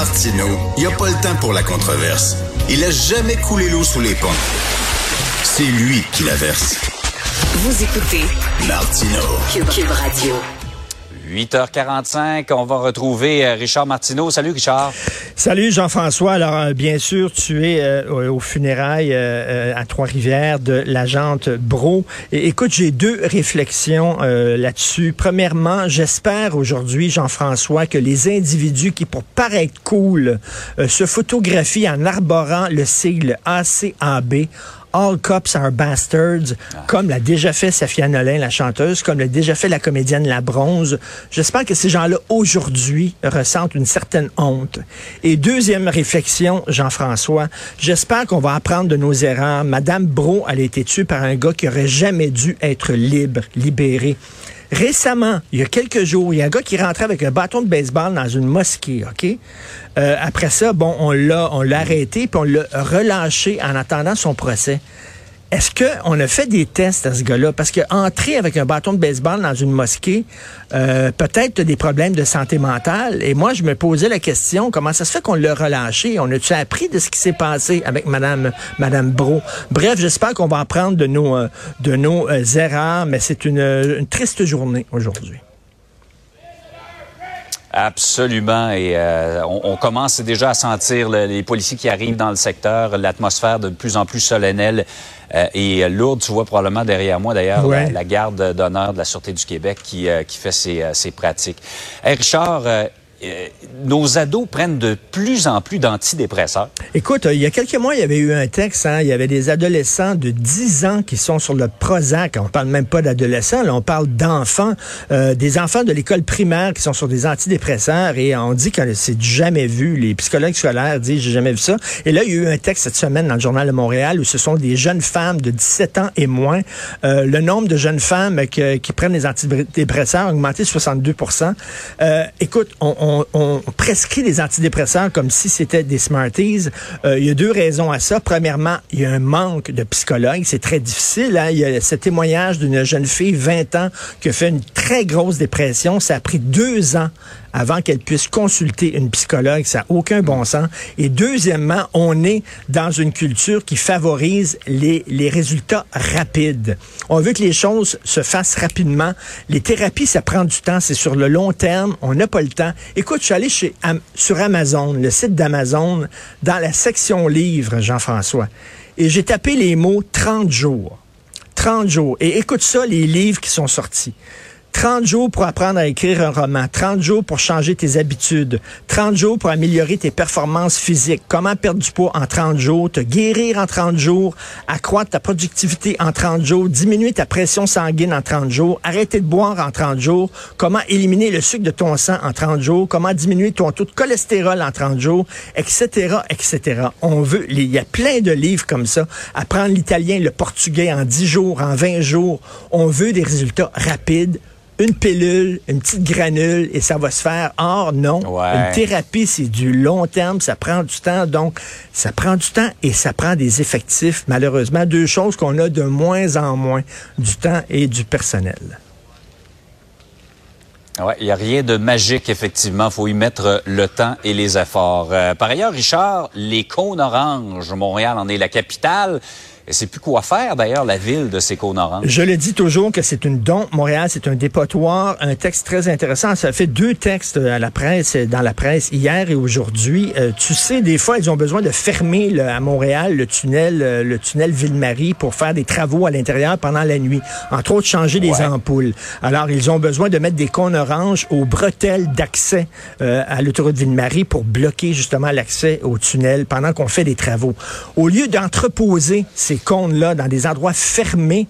Martineau, il n'y a pas le temps pour la controverse. Il a jamais coulé l'eau sous les ponts. C'est lui qui la verse. Vous écoutez Martineau. Cube Radio. 8h45, on va retrouver euh, Richard Martineau. Salut Richard. Salut Jean-François. Alors euh, bien sûr, tu es euh, au funérailles euh, à Trois-Rivières de l'agente Bro. Et, écoute, j'ai deux réflexions là-dessus. Premièrement, j'espère aujourd'hui, Jean-François, que les individus qui, pour paraître cool, se photographient en arborant le sigle ACAB All Cops Are Bastards, comme l'a déjà fait Safia Nolin, la chanteuse, comme l'a déjà fait la comédienne La Bronze. J'espère que ces gens-là, aujourd'hui, ressentent une certaine honte. Et deuxième réflexion, Jean-François, j'espère qu'on va apprendre de nos erreurs. Madame Bro, elle a été tuée par un gars qui aurait jamais dû être libre, libéré. Récemment, il y a quelques jours, il y a un gars qui rentrait avec un bâton de baseball dans une mosquée, OK? Euh, après ça, bon, on l'a, on l'a arrêté, puis on l'a relâché en attendant son procès. Est-ce qu'on a fait des tests à ce gars-là? Parce qu'entrer avec un bâton de baseball dans une mosquée, euh, peut-être des problèmes de santé mentale. Et moi, je me posais la question, comment ça se fait qu'on l'a relâché? On a-tu appris de ce qui s'est passé avec Madame, Madame Bro? Bref, j'espère qu'on va apprendre de nos, euh, de nos euh, erreurs, mais c'est une triste journée aujourd'hui. Absolument. Et euh, on, on, commence déjà à sentir le, les policiers qui arrivent dans le secteur, l'atmosphère de plus en plus solennelle euh, et lourde. Tu vois probablement derrière moi, d'ailleurs, Ouais. la, la garde d'honneur de la Sûreté du Québec qui, euh, qui fait ses, euh, ses pratiques. Hey, Richard, euh, nos ados prennent de plus en plus d'antidépresseurs. Écoute, euh, il y a quelques mois, il y avait eu un texte, hein, il y avait des adolescents de 10 ans qui sont sur le Prozac. On parle même pas d'adolescents, là, on parle d'enfants, euh, des enfants de l'école primaire qui sont sur des antidépresseurs et on dit que c'est jamais vu. Les psychologues scolaires disent j'ai jamais vu ça. Et là, il y a eu un texte cette semaine dans le journal de Montréal où ce sont des jeunes femmes de 17 ans et moins. Le nombre de jeunes femmes qui prennent des antidépresseurs a augmenté de 62% euh, Écoute, on, on- on prescrit des antidépresseurs comme si c'était des Smarties. Euh, il y a deux raisons à ça. Premièrement, il y a un manque de psychologues. C'est très difficile. hein. Il y a ce témoignage d'une jeune fille, 20 ans, qui a fait une très grosse dépression. Ça a pris deux ans avant qu'elle puisse consulter une psychologue. Ça n'a aucun bon sens. Et deuxièmement, on est dans une culture qui favorise les, les résultats rapides. On veut que les choses se fassent rapidement. Les thérapies, ça prend du temps. C'est sur le long terme. On n'a pas le temps. Écoute, je suis allé chez, sur Amazon, le site d'Amazon, dans la section livres, Jean-François. Et j'ai tapé les mots 30 jours. 30 jours. Et écoute ça, les livres qui sont sortis. 30 jours pour apprendre à écrire un roman, 30 jours pour changer tes habitudes, 30 jours pour améliorer tes performances physiques, comment perdre du poids en 30 jours, te guérir en 30 jours, accroître ta productivité en 30 jours, diminuer ta pression sanguine en 30 jours, arrêter de boire en 30 jours, comment éliminer le sucre de ton sang en 30 jours, comment diminuer ton taux de cholestérol en 30 jours, etc., etc. On veut, il y a plein de livres comme ça, apprendre l'italien, le portugais en 10 jours, en 20 jours. On veut des résultats rapides une pilule, une petite granule et ça va se faire. Or, non. Ouais. Une thérapie, c'est du long terme, ça prend du temps. Donc, ça prend du temps et ça prend des effectifs. Malheureusement, deux choses qu'on a de moins en moins, du temps et du personnel. Ouais, il n'y a rien de magique, effectivement. Il faut y mettre euh, le temps et les efforts. Euh, par ailleurs, Richard, les cônes oranges, Montréal en est la capitale. Et c'est plus quoi faire, d'ailleurs, la ville de ces cônes oranges. Je le dis toujours que c'est une don. Montréal, c'est un dépotoir. Un texte très intéressant. Ça fait deux textes à la presse, dans la presse hier et aujourd'hui. Euh, tu sais, des fois, ils ont besoin de fermer à Montréal le tunnel, euh, le tunnel Ville-Marie pour faire des travaux à l'intérieur pendant la nuit. Entre autres, changer des Ouais. ampoules. Alors, ils ont besoin de mettre des cônes oranges aux bretelles d'accès euh, à l'autoroute Ville-Marie pour bloquer justement l'accès au tunnel pendant qu'on fait des travaux. Au lieu d'entreposer ces cônes-là dans des endroits fermés,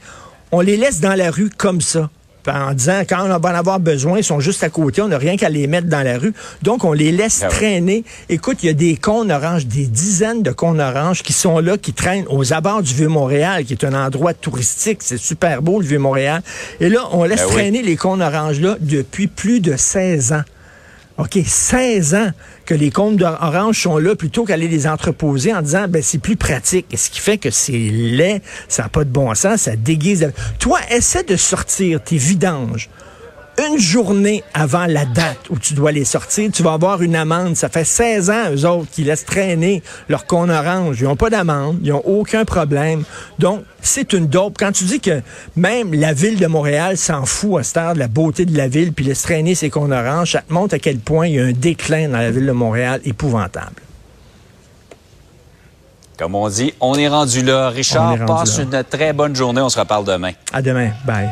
on les laisse dans la rue comme ça. En disant, quand on va en avoir besoin, ils sont juste à côté, on n'a rien qu'à les mettre dans la rue. Donc, on les laisse Ah ouais. traîner. Écoute, il y a des cônes oranges, des dizaines de cônes oranges qui sont là, qui traînent aux abords du Vieux-Montréal, qui est un endroit touristique. C'est super beau, le Vieux-Montréal. Et là, on laisse Ben oui. traîner les cônes oranges-là depuis plus de 16 ans. OK, 16 ans que les cônes d'orange sont là plutôt qu'aller les entreposer en disant ben c'est plus pratique. Ce qui fait que c'est laid, ça n'a pas de bon sens, ça déguise. Toi, essaie de sortir tes vidanges une journée avant la date où tu dois les sortir, tu vas avoir une amende. Ça fait 16 ans, eux autres, qui laissent traîner leur cône orange. Ils n'ont pas d'amende, ils n'ont aucun problème. Donc, c'est une dope. Quand tu dis que même la ville de Montréal s'en fout à cette heure de la beauté de la ville, puis laisse traîner ses cônes oranges, ça te montre à quel point il y a un déclin dans la ville de Montréal épouvantable. Comme on dit, on est rendu là. Richard, rendu passe là. une très bonne journée. On se reparle demain. À demain. Bye.